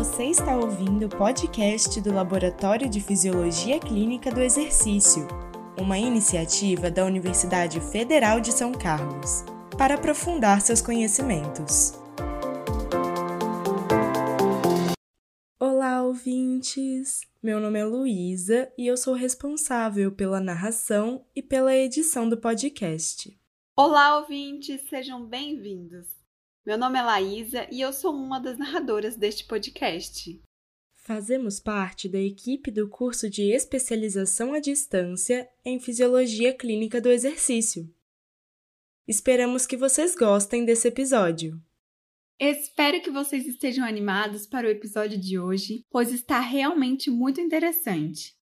Você está ouvindo o podcast do Laboratório de Fisiologia Clínica do Exercício, uma iniciativa da Universidade Federal de São Carlos, para aprofundar seus conhecimentos. Olá, ouvintes! Meu nome é Luísa e eu sou responsável pela narração e pela edição do podcast. Olá, ouvintes! Sejam bem-vindos! Meu nome é Laísa e eu sou uma das narradoras deste podcast. Fazemos parte da equipe do curso de especialização à distância em Fisiologia Clínica do Exercício. Esperamos que vocês gostem desse episódio. Espero que vocês estejam animados para o episódio de hoje, pois está realmente muito interessante.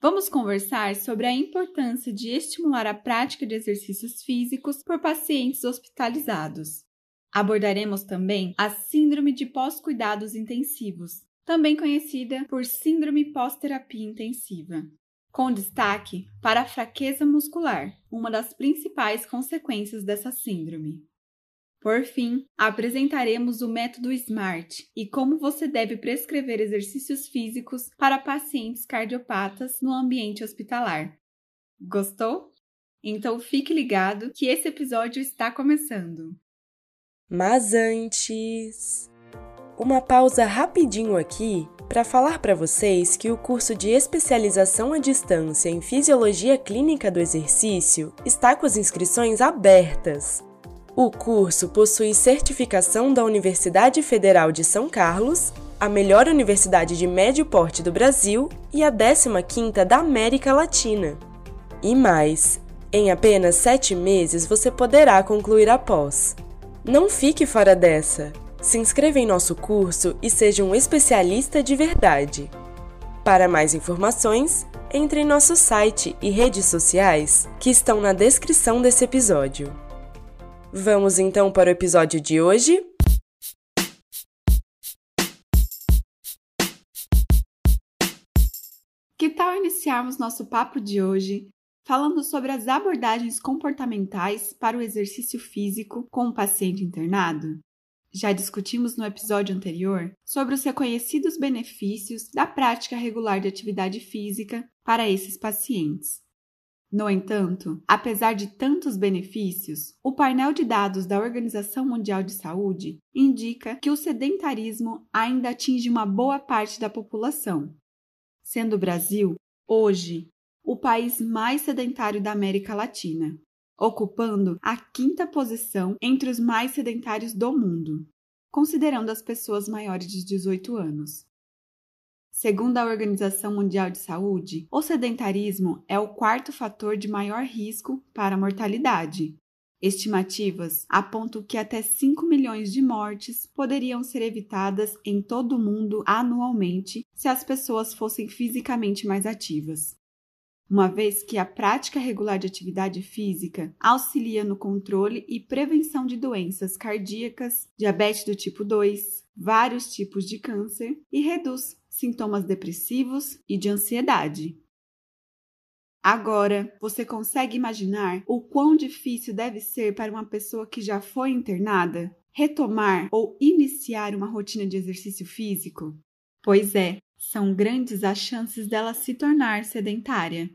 Vamos conversar sobre a importância de estimular a prática de exercícios físicos por pacientes hospitalizados. Abordaremos também a Síndrome de Pós-Cuidados Intensivos, também conhecida por Síndrome Pós-Terapia Intensiva, com destaque para a fraqueza muscular, uma das principais consequências dessa síndrome. Por fim, apresentaremos o método SMART e como você deve prescrever exercícios físicos para pacientes cardiopatas no ambiente hospitalar. Gostou? Então fique ligado que esse episódio está começando. Mas antes, uma pausa rapidinho aqui para falar para vocês que o curso de especialização à distância em Fisiologia Clínica do Exercício está com as inscrições abertas. O curso possui certificação da Universidade Federal de São Carlos, a melhor universidade de médio porte do Brasil e a 15ª da América Latina. E mais, em apenas sete meses você poderá concluir a pós. Não fique fora dessa! Se inscreva em nosso curso e seja um especialista de verdade. Para mais informações, entre em nosso site e redes sociais que estão na descrição desse episódio. Vamos então para o episódio de hoje? Que tal iniciarmos nosso papo de hoje falando sobre as abordagens comportamentais para o exercício físico com o paciente internado. Já discutimos no episódio anterior sobre os reconhecidos benefícios da prática regular de atividade física para esses pacientes. No entanto, apesar de tantos benefícios, o painel de dados da Organização Mundial de Saúde indica que o sedentarismo ainda atinge uma boa parte da população, sendo o Brasil, hoje, o país mais sedentário da América Latina, ocupando a quinta posição entre os mais sedentários do mundo, considerando as pessoas maiores de 18 anos. Segundo a Organização Mundial de Saúde, o sedentarismo é o quarto fator de maior risco para a mortalidade. Estimativas apontam que até 5 milhões de mortes poderiam ser evitadas em todo o mundo anualmente se as pessoas fossem fisicamente mais ativas uma vez que a prática regular de atividade física auxilia no controle e prevenção de doenças cardíacas, diabetes do tipo 2, vários tipos de câncer e reduz sintomas depressivos e de ansiedade. Agora, você consegue imaginar o quão difícil deve ser para uma pessoa que já foi internada retomar ou iniciar uma rotina de exercício físico? Pois é, são grandes as chances dela se tornar sedentária.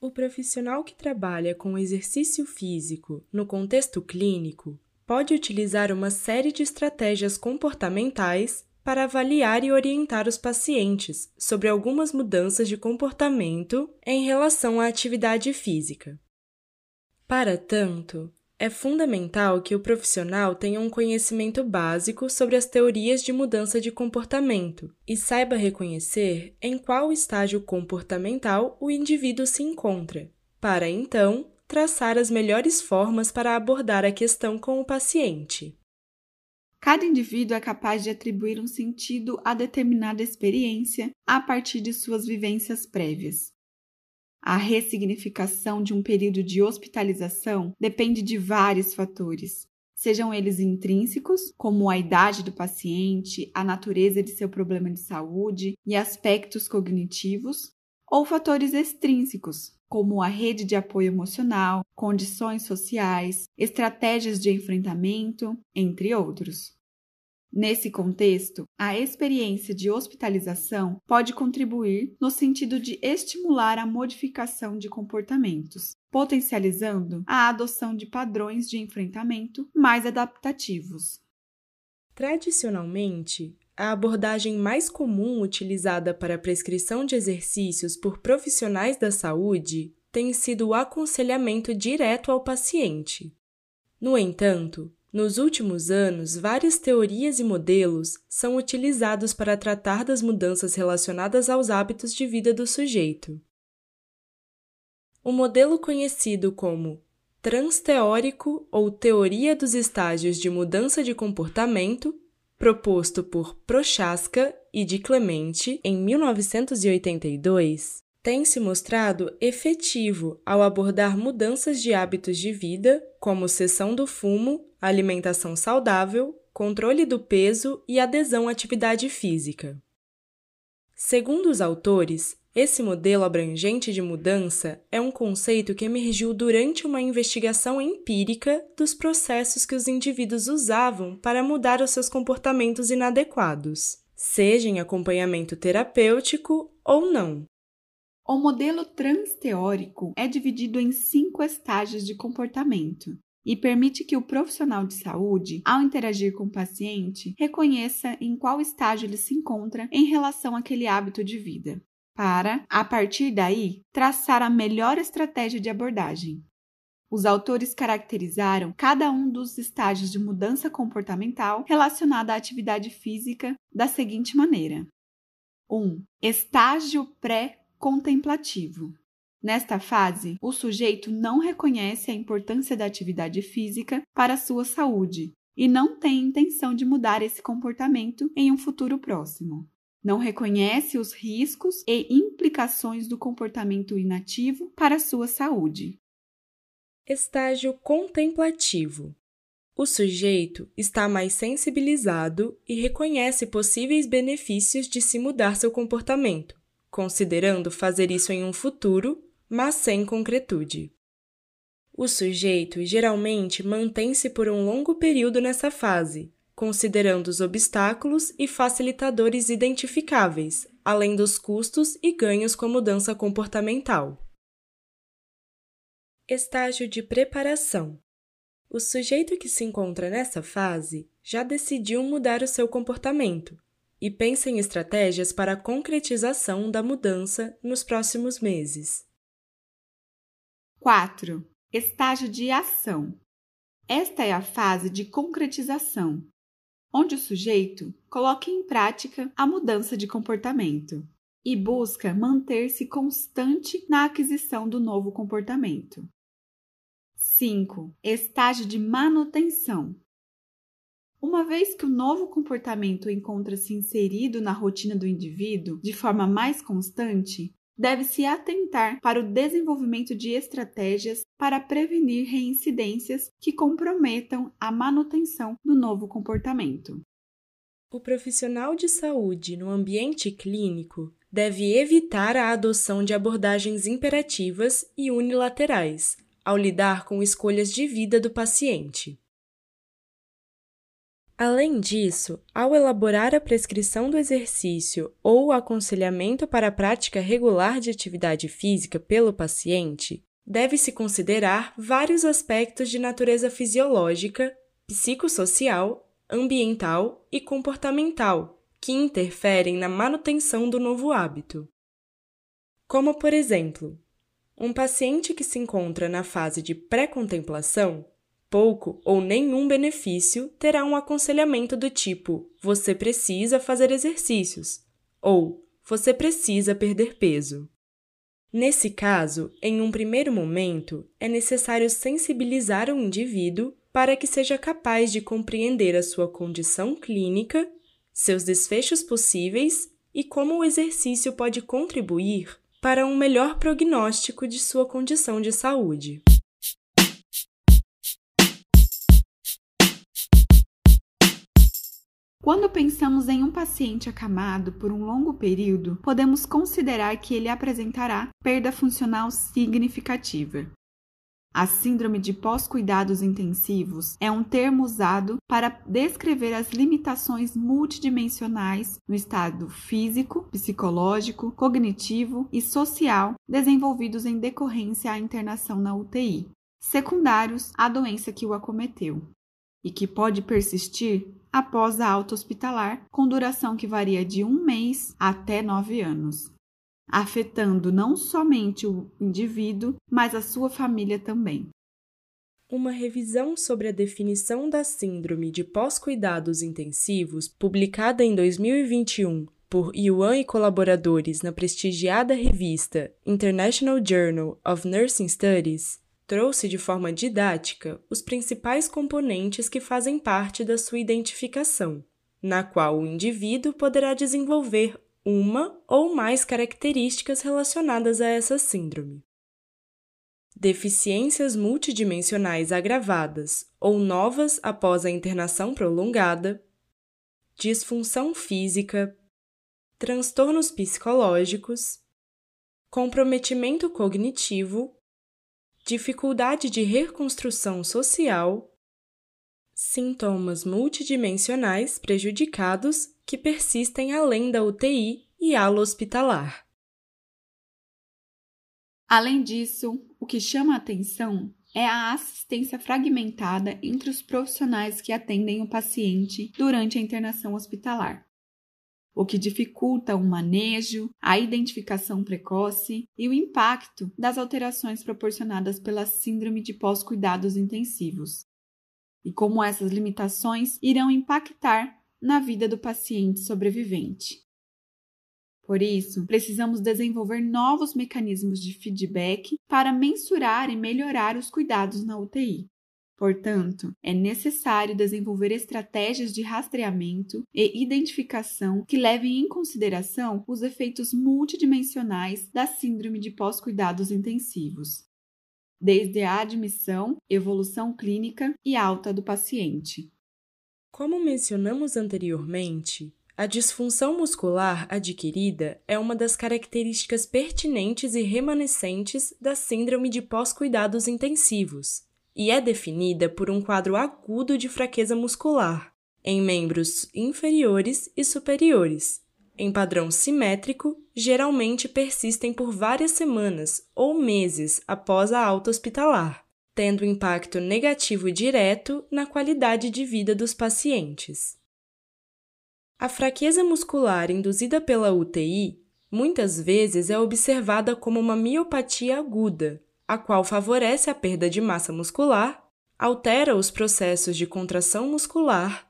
O profissional que trabalha com exercício físico no contexto clínico pode utilizar uma série de estratégias comportamentais para avaliar e orientar os pacientes sobre algumas mudanças de comportamento em relação à atividade física. Para tanto, é fundamental que o profissional tenha um conhecimento básico sobre as teorias de mudança de comportamento e saiba reconhecer em qual estágio comportamental o indivíduo se encontra, para então traçar as melhores formas para abordar a questão com o paciente. Cada indivíduo é capaz de atribuir um sentido a determinada experiência a partir de suas vivências prévias. A ressignificação de um período de hospitalização depende de vários fatores, sejam eles intrínsecos, como a idade do paciente, a natureza de seu problema de saúde e aspectos cognitivos, ou fatores extrínsecos, como a rede de apoio emocional, condições sociais, estratégias de enfrentamento, entre outros. Nesse contexto, a experiência de hospitalização pode contribuir no sentido de estimular a modificação de comportamentos, potencializando a adoção de padrões de enfrentamento mais adaptativos. Tradicionalmente, a abordagem mais comum utilizada para a prescrição de exercícios por profissionais da saúde tem sido o aconselhamento direto ao paciente. No entanto, nos últimos anos, várias teorias e modelos são utilizados para tratar das mudanças relacionadas aos hábitos de vida do sujeito. O modelo conhecido como transteórico ou teoria dos estágios de mudança de comportamento proposto por Prochaska e de Clemente em 1982, tem se mostrado efetivo ao abordar mudanças de hábitos de vida, como cessão do fumo, alimentação saudável, controle do peso e adesão à atividade física. Segundo os autores, esse modelo abrangente de mudança é um conceito que emergiu durante uma investigação empírica dos processos que os indivíduos usavam para mudar os seus comportamentos inadequados, seja em acompanhamento terapêutico ou não. O modelo transteórico é dividido em cinco estágios de comportamento e permite que o profissional de saúde, ao interagir com o paciente, reconheça em qual estágio ele se encontra em relação àquele hábito de vida para, a partir daí, traçar a melhor estratégia de abordagem. Os autores caracterizaram cada um dos estágios de mudança comportamental relacionada à atividade física da seguinte maneira: 1. Um, estágio pré-contemplativo. Nesta fase, o sujeito não reconhece a importância da atividade física para a sua saúde e não tem intenção de mudar esse comportamento em um futuro próximo não reconhece os riscos e implicações do comportamento inativo para a sua saúde. Estágio contemplativo. O sujeito está mais sensibilizado e reconhece possíveis benefícios de se mudar seu comportamento, considerando fazer isso em um futuro, mas sem concretude. O sujeito geralmente mantém-se por um longo período nessa fase, considerando os obstáculos e facilitadores identificáveis, além dos custos e ganhos com a mudança comportamental. Estágio de preparação. O sujeito que se encontra nessa fase já decidiu mudar o seu comportamento e pensa em estratégias para a concretização da mudança nos próximos meses. 4. Estágio de ação. Esta é a fase de concretização, onde o sujeito coloca em prática a mudança de comportamento e busca manter-se constante na aquisição do novo comportamento. 5. Estágio de manutenção. Uma vez que o novo comportamento encontra-se inserido na rotina do indivíduo de forma mais constante, deve-se atentar para o desenvolvimento de estratégias para prevenir reincidências que comprometam a manutenção do novo comportamento. O profissional de saúde no ambiente clínico deve evitar a adoção de abordagens imperativas e unilaterais ao lidar com escolhas de vida do paciente. Além disso, ao elaborar a prescrição do exercício ou o aconselhamento para a prática regular de atividade física pelo paciente, deve-se considerar vários aspectos de natureza fisiológica, psicossocial, ambiental e comportamental que interferem na manutenção do novo hábito. Como, por exemplo, um paciente que se encontra na fase de pré-contemplação pouco ou nenhum benefício terá um aconselhamento do tipo: você precisa fazer exercícios ou você precisa perder peso. Nesse caso, em um primeiro momento, é necessário sensibilizar o indivíduo para que seja capaz de compreender a sua condição clínica, seus desfechos possíveis e como o exercício pode contribuir para um melhor prognóstico de sua condição de saúde. Quando pensamos em um paciente acamado por um longo período, podemos considerar que ele apresentará perda funcional significativa. A síndrome de pós-cuidados intensivos é um termo usado para descrever as limitações multidimensionais no estado físico, psicológico, cognitivo e social desenvolvidos em decorrência à internação na UTI, secundários à doença que o acometeu, e que pode persistir após a alta hospitalar, com duração que varia de um mês até nove anos afetando não somente o indivíduo, mas a sua família também. Uma revisão sobre a definição da Síndrome de Pós-Cuidados Intensivos, publicada em 2021 por Yuan e colaboradores na prestigiada revista International Journal of Nursing Studies, trouxe de forma didática os principais componentes que fazem parte da sua identificação, na qual o indivíduo poderá desenvolver uma ou mais características relacionadas a essa síndrome. Deficiências multidimensionais agravadas ou novas após a internação prolongada, disfunção física, transtornos psicológicos, comprometimento cognitivo, dificuldade de reconstrução social, sintomas multidimensionais prejudicados que persistem além da UTI e ala hospitalar. Além disso, o que chama a atenção é a assistência fragmentada entre os profissionais que atendem o paciente durante a internação hospitalar, o que dificulta o manejo, a identificação precoce e o impacto das alterações proporcionadas pela Síndrome de Pós-Cuidados Intensivos, e como essas limitações irão impactar na vida do paciente sobrevivente. Por isso, precisamos desenvolver novos mecanismos de feedback para mensurar e melhorar os cuidados na UTI. Portanto, é necessário desenvolver estratégias de rastreamento e identificação que levem em consideração os efeitos multidimensionais da síndrome de pós-cuidados intensivos, desde a admissão, evolução clínica e alta do paciente. Como mencionamos anteriormente, a disfunção muscular adquirida é uma das características pertinentes e remanescentes da síndrome de pós-cuidados intensivos e é definida por um quadro agudo de fraqueza muscular em membros inferiores e superiores. Em padrão simétrico, geralmente persistem por várias semanas ou meses após a alta hospitalar tendo impacto negativo direto na qualidade de vida dos pacientes. A fraqueza muscular induzida pela UTI muitas vezes é observada como uma miopatia aguda, a qual favorece a perda de massa muscular, altera os processos de contração muscular,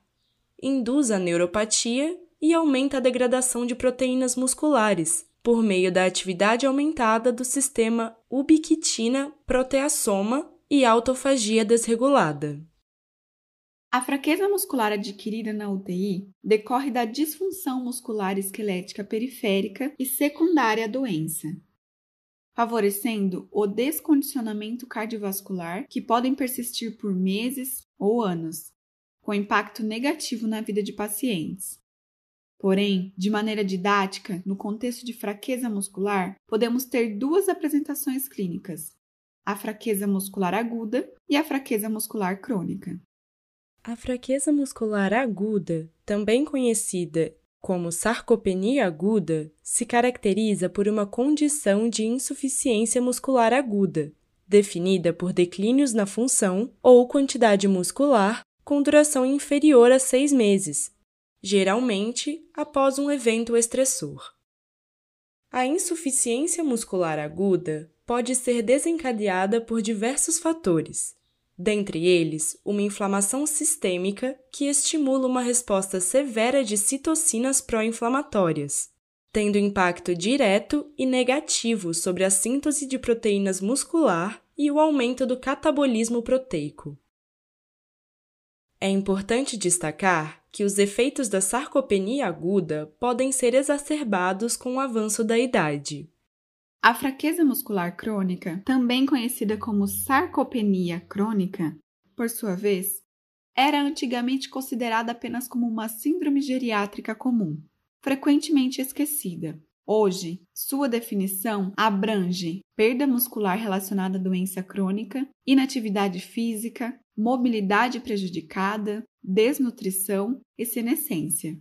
induz a neuropatia e aumenta a degradação de proteínas musculares por meio da atividade aumentada do sistema ubiquitina-proteasoma e autofagia desregulada. A fraqueza muscular adquirida na UTI decorre da disfunção muscular esquelética periférica e secundária à doença, favorecendo o descondicionamento cardiovascular que podem persistir por meses ou anos, com impacto negativo na vida de pacientes. Porém, de maneira didática, no contexto de fraqueza muscular, podemos ter duas apresentações clínicas, a fraqueza muscular aguda e a fraqueza muscular crônica. A fraqueza muscular aguda, também conhecida como sarcopenia aguda, se caracteriza por uma condição de insuficiência muscular aguda, definida por declínios na função ou quantidade muscular com duração inferior a seis meses, geralmente após um evento estressor. A insuficiência muscular aguda pode ser desencadeada por diversos fatores, dentre eles uma inflamação sistêmica que estimula uma resposta severa de citocinas pró-inflamatórias, tendo impacto direto e negativo sobre a síntese de proteínas muscular e o aumento do catabolismo proteico. É importante destacar que os efeitos da sarcopenia aguda podem ser exacerbados com o avanço da idade. A fraqueza muscular crônica, também conhecida como sarcopenia crônica, por sua vez, era antigamente considerada apenas como uma síndrome geriátrica comum, frequentemente esquecida, Hoje, sua definição abrange perda muscular relacionada à doença crônica, inatividade física, mobilidade prejudicada, desnutrição e senescência,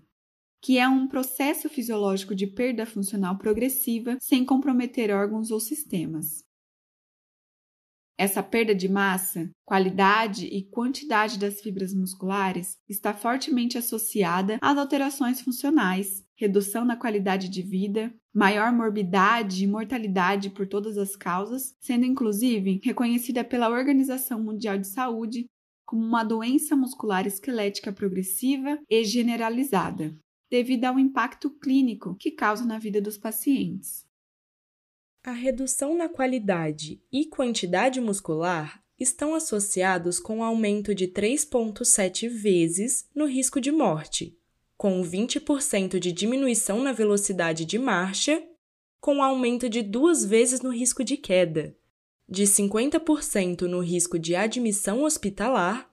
que é um processo fisiológico de perda funcional progressiva sem comprometer órgãos ou sistemas. Essa perda de massa, qualidade e quantidade das fibras musculares está fortemente associada às alterações funcionais, redução na qualidade de vida, maior morbidade e mortalidade por todas as causas, sendo inclusive reconhecida pela Organização Mundial de Saúde como uma doença muscular esquelética progressiva e generalizada, devido ao impacto clínico que causa na vida dos pacientes. A redução na qualidade e quantidade muscular estão associados com aumento de 3,7 vezes no risco de morte, com 20% de diminuição na velocidade de marcha, com aumento de duas vezes no risco de queda, de 50% no risco de admissão hospitalar,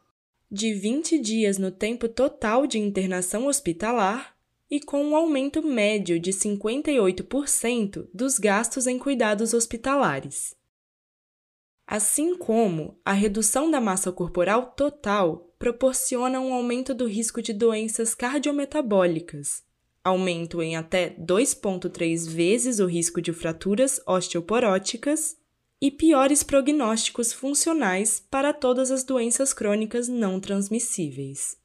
de 20 dias no tempo total de internação hospitalar e com um aumento médio de 58% dos gastos em cuidados hospitalares. Assim como a redução da massa corporal total proporciona um aumento do risco de doenças cardiometabólicas, aumento em até 2,3 vezes o risco de fraturas osteoporóticas e piores prognósticos funcionais para todas as doenças crônicas não transmissíveis.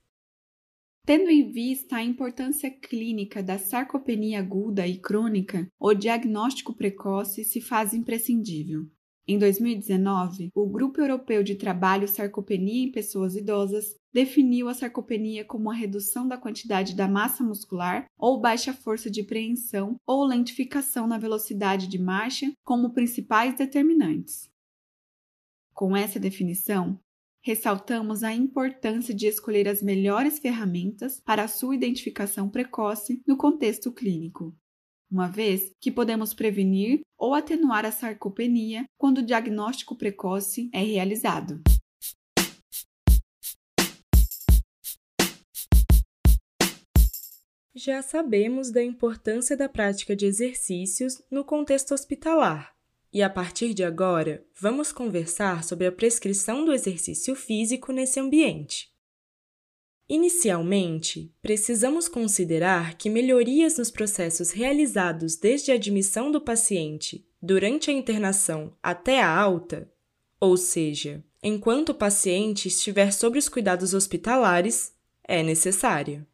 Tendo em vista a importância clínica da sarcopenia aguda e crônica, o diagnóstico precoce se faz imprescindível. Em 2019, o Grupo Europeu de Trabalho Sarcopenia em Pessoas Idosas definiu a sarcopenia como a redução da quantidade da massa muscular ou baixa força de preensão ou lentificação na velocidade de marcha como principais determinantes. Com essa definição, ressaltamos a importância de escolher as melhores ferramentas para a sua identificação precoce no contexto clínico, uma vez que podemos prevenir ou atenuar a sarcopenia quando o diagnóstico precoce é realizado. Já sabemos da importância da prática de exercícios no contexto hospitalar e a partir de agora, vamos conversar sobre a prescrição do exercício físico nesse ambiente. Inicialmente, precisamos considerar que melhorias nos processos realizados desde a admissão do paciente, durante a internação até a alta, ou seja, enquanto o paciente estiver sob os cuidados hospitalares, é necessária.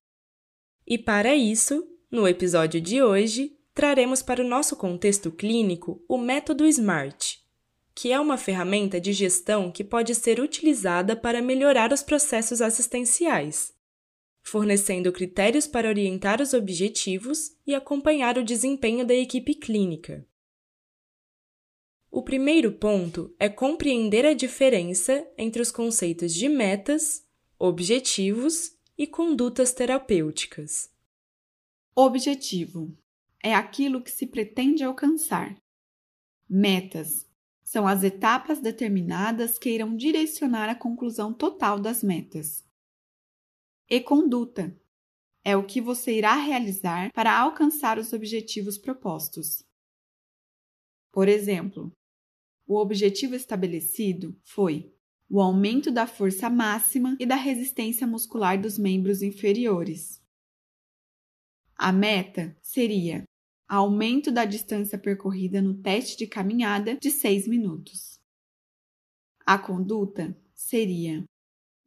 E para isso, no episódio de hoje, traremos para o nosso contexto clínico o método SMART, que é uma ferramenta de gestão que pode ser utilizada para melhorar os processos assistenciais, fornecendo critérios para orientar os objetivos e acompanhar o desempenho da equipe clínica. O primeiro ponto é compreender a diferença entre os conceitos de metas, objetivos e condutas terapêuticas. Objetivo é aquilo que se pretende alcançar. Metas são as etapas determinadas que irão direcionar a conclusão total das metas. E conduta é o que você irá realizar para alcançar os objetivos propostos. Por exemplo, o objetivo estabelecido foi o aumento da força máxima e da resistência muscular dos membros inferiores. A meta seria aumento da distância percorrida no teste de caminhada de 6 minutos. A conduta seria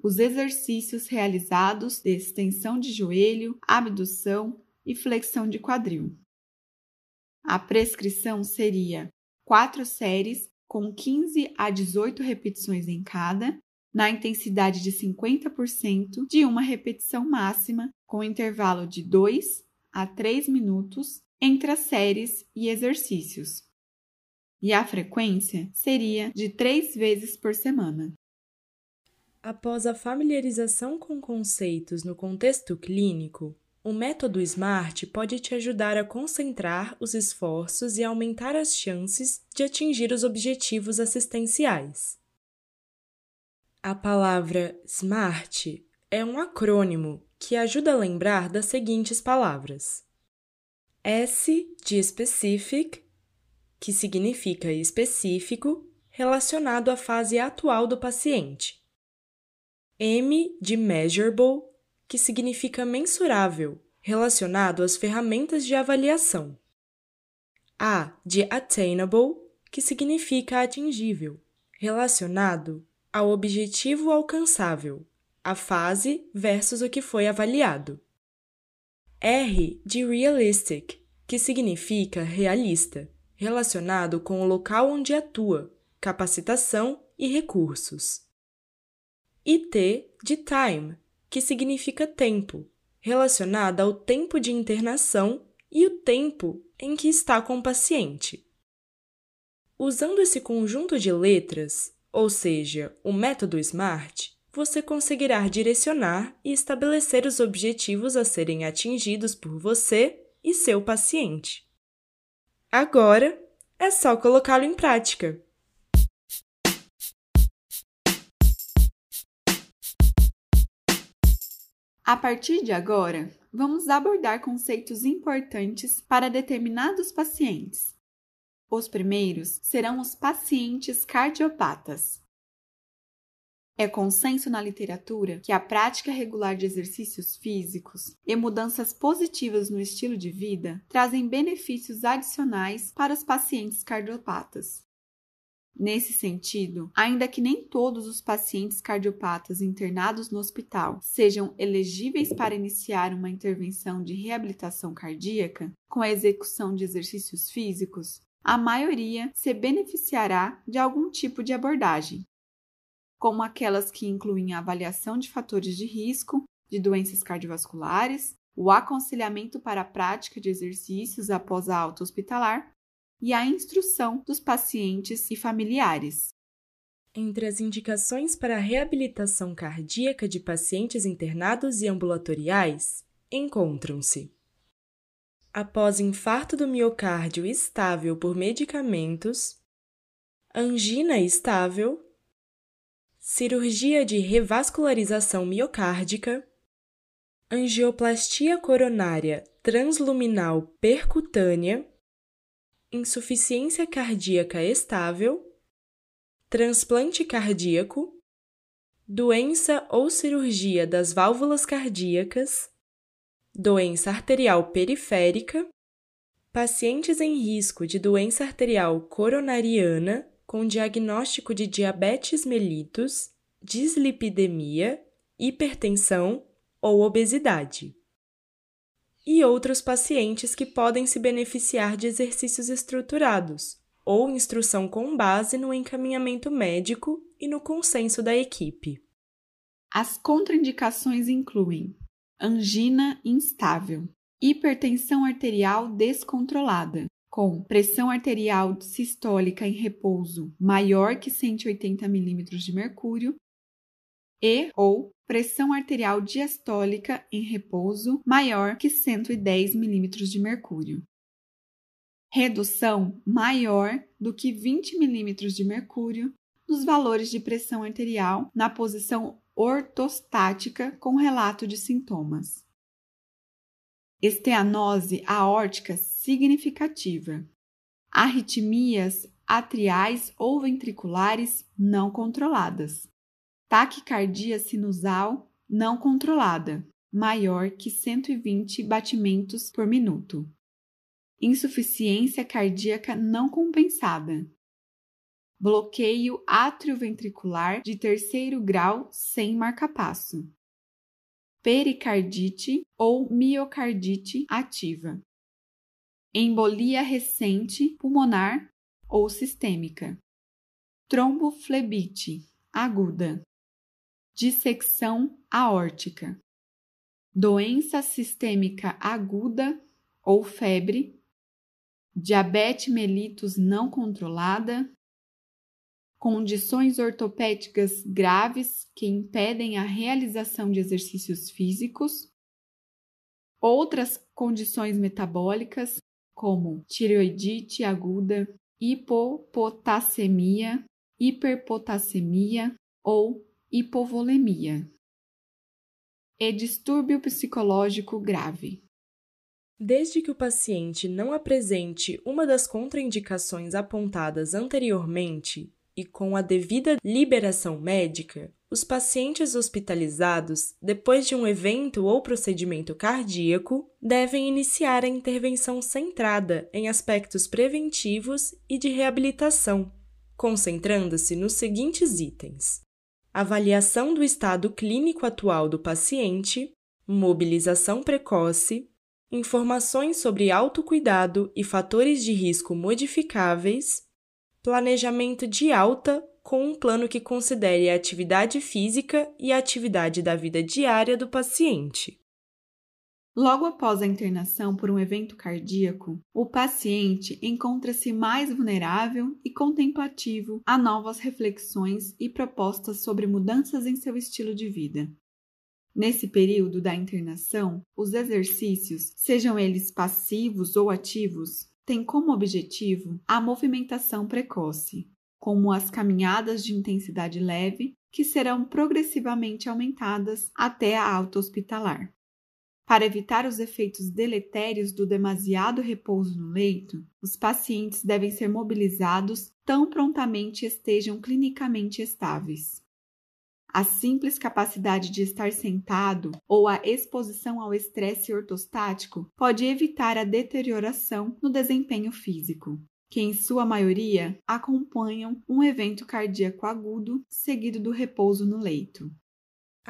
os exercícios realizados de extensão de joelho, abdução e flexão de quadril. A prescrição seria quatro séries com 15 a 18 repetições em cada, na intensidade de 50% de uma repetição máxima, com intervalo de 2 a 3 minutos entre as séries e exercícios. E a frequência seria de três vezes por semana. Após a familiarização com conceitos no contexto clínico, o método SMART pode te ajudar a concentrar os esforços e aumentar as chances de atingir os objetivos assistenciais. A palavra SMART é um acrônimo que ajuda a lembrar das seguintes palavras: S de specific, que significa específico, relacionado à fase atual do paciente. M de measurable, que significa mensurável, relacionado às ferramentas de avaliação. A de attainable, que significa atingível, relacionado ao objetivo alcançável, a fase versus o que foi avaliado. R de realistic, que significa realista, relacionado com o local onde atua, capacitação e recursos. E T de time, que significa tempo, relacionada ao tempo de internação e o tempo em que está com o paciente. Usando esse conjunto de letras, ou seja, o método SMART, você conseguirá direcionar e estabelecer os objetivos a serem atingidos por você e seu paciente. Agora é só colocá-lo em prática. A partir de agora, vamos abordar conceitos importantes para determinados pacientes. Os primeiros serão os pacientes cardiopatas. É consenso na literatura que a prática regular de exercícios físicos e mudanças positivas no estilo de vida trazem benefícios adicionais para os pacientes cardiopatas. Nesse sentido, ainda que nem todos os pacientes cardiopatas internados no hospital sejam elegíveis para iniciar uma intervenção de reabilitação cardíaca com a execução de exercícios físicos, a maioria se beneficiará de algum tipo de abordagem, como aquelas que incluem a avaliação de fatores de risco de doenças cardiovasculares, o aconselhamento para a prática de exercícios após a alta hospitalar e a instrução dos pacientes e familiares. Entre as indicações para a reabilitação cardíaca de pacientes internados e ambulatoriais encontram-se após infarto do miocárdio estável por medicamentos, angina estável, cirurgia de revascularização miocárdica, angioplastia coronária transluminal percutânea insuficiência cardíaca estável, transplante cardíaco, doença ou cirurgia das válvulas cardíacas, doença arterial periférica, pacientes em risco de doença arterial coronariana com diagnóstico de diabetes mellitus, dislipidemia, hipertensão ou obesidade e outros pacientes que podem se beneficiar de exercícios estruturados ou instrução com base no encaminhamento médico e no consenso da equipe. As contraindicações incluem angina instável, hipertensão arterial descontrolada, com pressão arterial sistólica em repouso maior que 180 mm de mercúrio e ou pressão arterial diastólica em repouso maior que 110 mm de mercúrio. Redução maior do que 20 mm de mercúrio nos valores de pressão arterial na posição ortostática com relato de sintomas. Esteanose aórtica significativa. Arritmias atriais ou ventriculares não controladas taquicardia sinusal não controlada, maior que 120 batimentos por minuto. Insuficiência cardíaca não compensada. Bloqueio atrioventricular de terceiro grau sem marcapasso. Pericardite ou miocardite ativa. Embolia recente pulmonar ou sistêmica. Tromboflebite aguda. Dissecção aórtica, doença sistêmica aguda ou febre, diabetes mellitus não controlada, condições ortopédicas graves que impedem a realização de exercícios físicos, outras condições metabólicas como tireoidite aguda, hipopotassemia, hiperpotassemia ou hipovolemia e distúrbio psicológico grave. Desde que o paciente não apresente uma das contraindicações apontadas anteriormente e com a devida liberação médica, os pacientes hospitalizados, depois de um evento ou procedimento cardíaco, devem iniciar a intervenção centrada em aspectos preventivos e de reabilitação, concentrando-se nos seguintes itens: avaliação do estado clínico atual do paciente, mobilização precoce, informações sobre autocuidado e fatores de risco modificáveis, planejamento de alta com um plano que considere a atividade física e a atividade da vida diária do paciente. Logo após a internação por um evento cardíaco, o paciente encontra-se mais vulnerável e contemplativo a novas reflexões e propostas sobre mudanças em seu estilo de vida. Nesse período da internação, os exercícios, sejam eles passivos ou ativos, têm como objetivo a movimentação precoce, como as caminhadas de intensidade leve, que serão progressivamente aumentadas até a alta hospitalar. Para evitar os efeitos deletérios do demasiado repouso no leito, os pacientes devem ser mobilizados tão prontamente estejam clinicamente estáveis. A simples capacidade de estar sentado ou a exposição ao estresse ortostático pode evitar a deterioração no desempenho físico que em sua maioria acompanham um evento cardíaco agudo seguido do repouso no leito.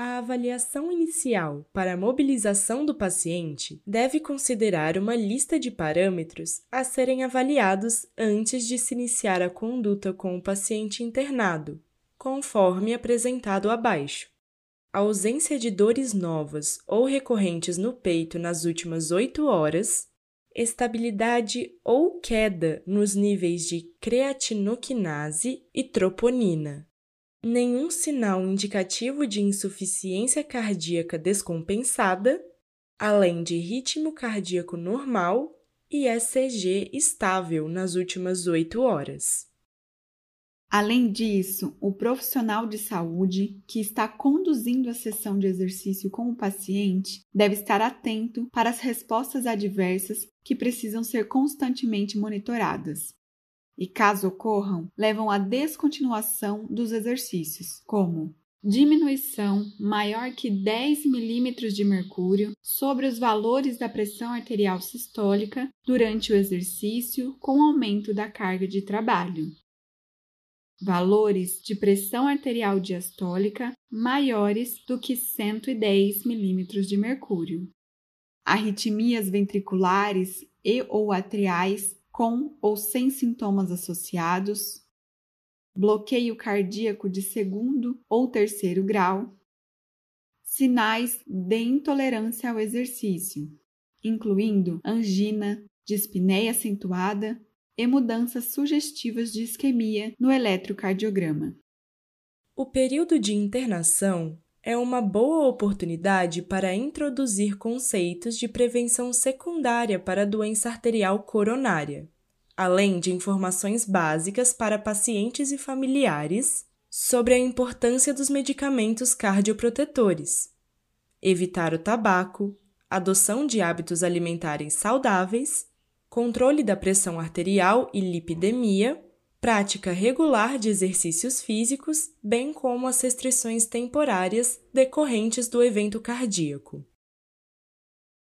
A avaliação inicial para a mobilização do paciente deve considerar uma lista de parâmetros a serem avaliados antes de se iniciar a conduta com o paciente internado, conforme apresentado abaixo. A ausência de dores novas ou recorrentes no peito nas últimas 8 horas, estabilidade ou queda nos níveis de creatinoquinase e troponina. Nenhum sinal indicativo de insuficiência cardíaca descompensada, além de ritmo cardíaco normal e ECG estável nas últimas 8 horas. Além disso, o profissional de saúde que está conduzindo a sessão de exercício com o paciente deve estar atento para as respostas adversas que precisam ser constantemente monitoradas. E caso ocorram, levam à descontinuação dos exercícios, como diminuição maior que 10 milímetros de mercúrio sobre os valores da pressão arterial sistólica durante o exercício com aumento da carga de trabalho valores de pressão arterial diastólica maiores do que 110 milímetros de mercúrio, arritmias ventriculares e ou atriais com ou sem sintomas associados, bloqueio cardíaco de segundo ou terceiro grau, sinais de intolerância ao exercício, incluindo angina, dispneia acentuada e mudanças sugestivas de isquemia no eletrocardiograma. O período de internação é uma boa oportunidade para introduzir conceitos de prevenção secundária para a doença arterial coronária, além de informações básicas para pacientes e familiares sobre a importância dos medicamentos cardioprotetores, evitar o tabaco, adoção de hábitos alimentares saudáveis controle da pressão arterial e lipidemia, prática regular de exercícios físicos, bem como as restrições temporárias decorrentes do evento cardíaco.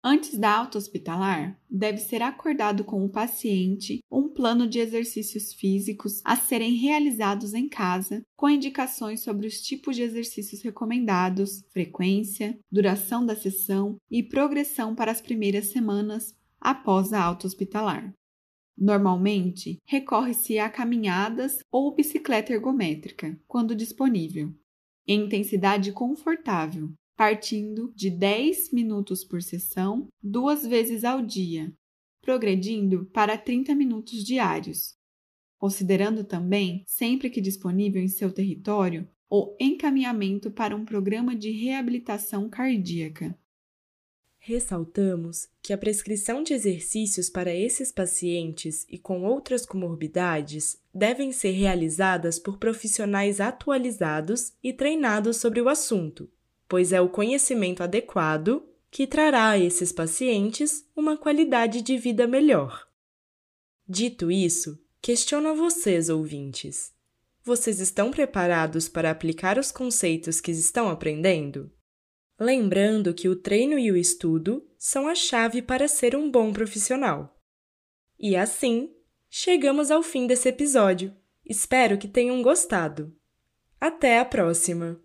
Antes da alta hospitalar, deve ser acordado com o paciente um plano de exercícios físicos a serem realizados em casa, com indicações sobre os tipos de exercícios recomendados, frequência, duração da sessão e progressão para as primeiras semanas após a alta hospitalar. Normalmente, recorre-se a caminhadas ou bicicleta ergométrica, quando disponível, em intensidade confortável, partindo de 10 minutos por sessão, duas vezes ao dia, progredindo para 30 minutos diários, considerando também, sempre que disponível em seu território, o encaminhamento para um programa de reabilitação cardíaca. Ressaltamos que a prescrição de exercícios para esses pacientes e com outras comorbidades devem ser realizadas por profissionais atualizados e treinados sobre o assunto, pois é o conhecimento adequado que trará a esses pacientes uma qualidade de vida melhor. Dito isso, questiono a vocês, ouvintes. Vocês estão preparados para aplicar os conceitos que estão aprendendo? Lembrando que o treino e o estudo são a chave para ser um bom profissional. E assim, chegamos ao fim desse episódio. Espero que tenham gostado. Até a próxima!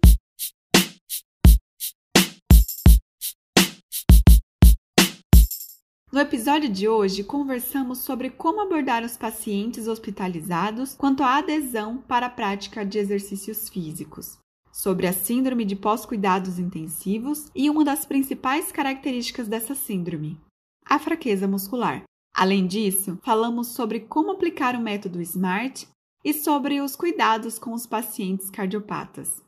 No episódio de hoje, conversamos sobre como abordar os pacientes hospitalizados quanto à adesão para a prática de exercícios físicos, sobre a síndrome de pós-cuidados intensivos e uma das principais características dessa síndrome, a fraqueza muscular. Além disso, falamos sobre como aplicar o método SMART e sobre os cuidados com os pacientes cardiopatas.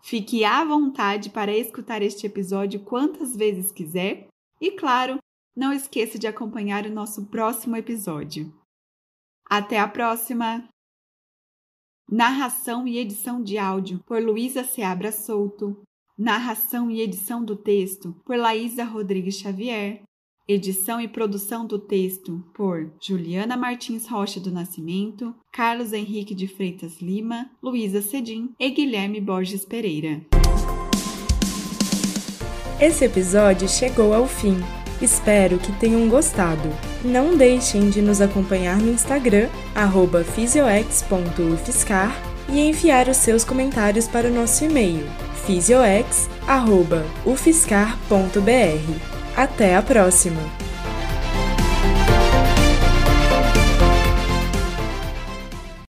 Fique à vontade para escutar este episódio quantas vezes quiser e, claro, não esqueça de acompanhar o nosso próximo episódio. Até a próxima! Narração e edição de áudio por Luísa Seabra Souto. Narração e edição do texto por Laísa Rodrigues Xavier. Edição e produção do texto por Juliana Martins Rocha do Nascimento, Carlos Henrique de Freitas Lima, Luísa Cedim e Guilherme Borges Pereira. Esse episódio chegou ao fim. Espero que tenham gostado. Não deixem de nos acompanhar no Instagram, fisioex.ufscar e enviar os seus comentários para o nosso e-mail, fisioex.ufscar.br. Até a próxima!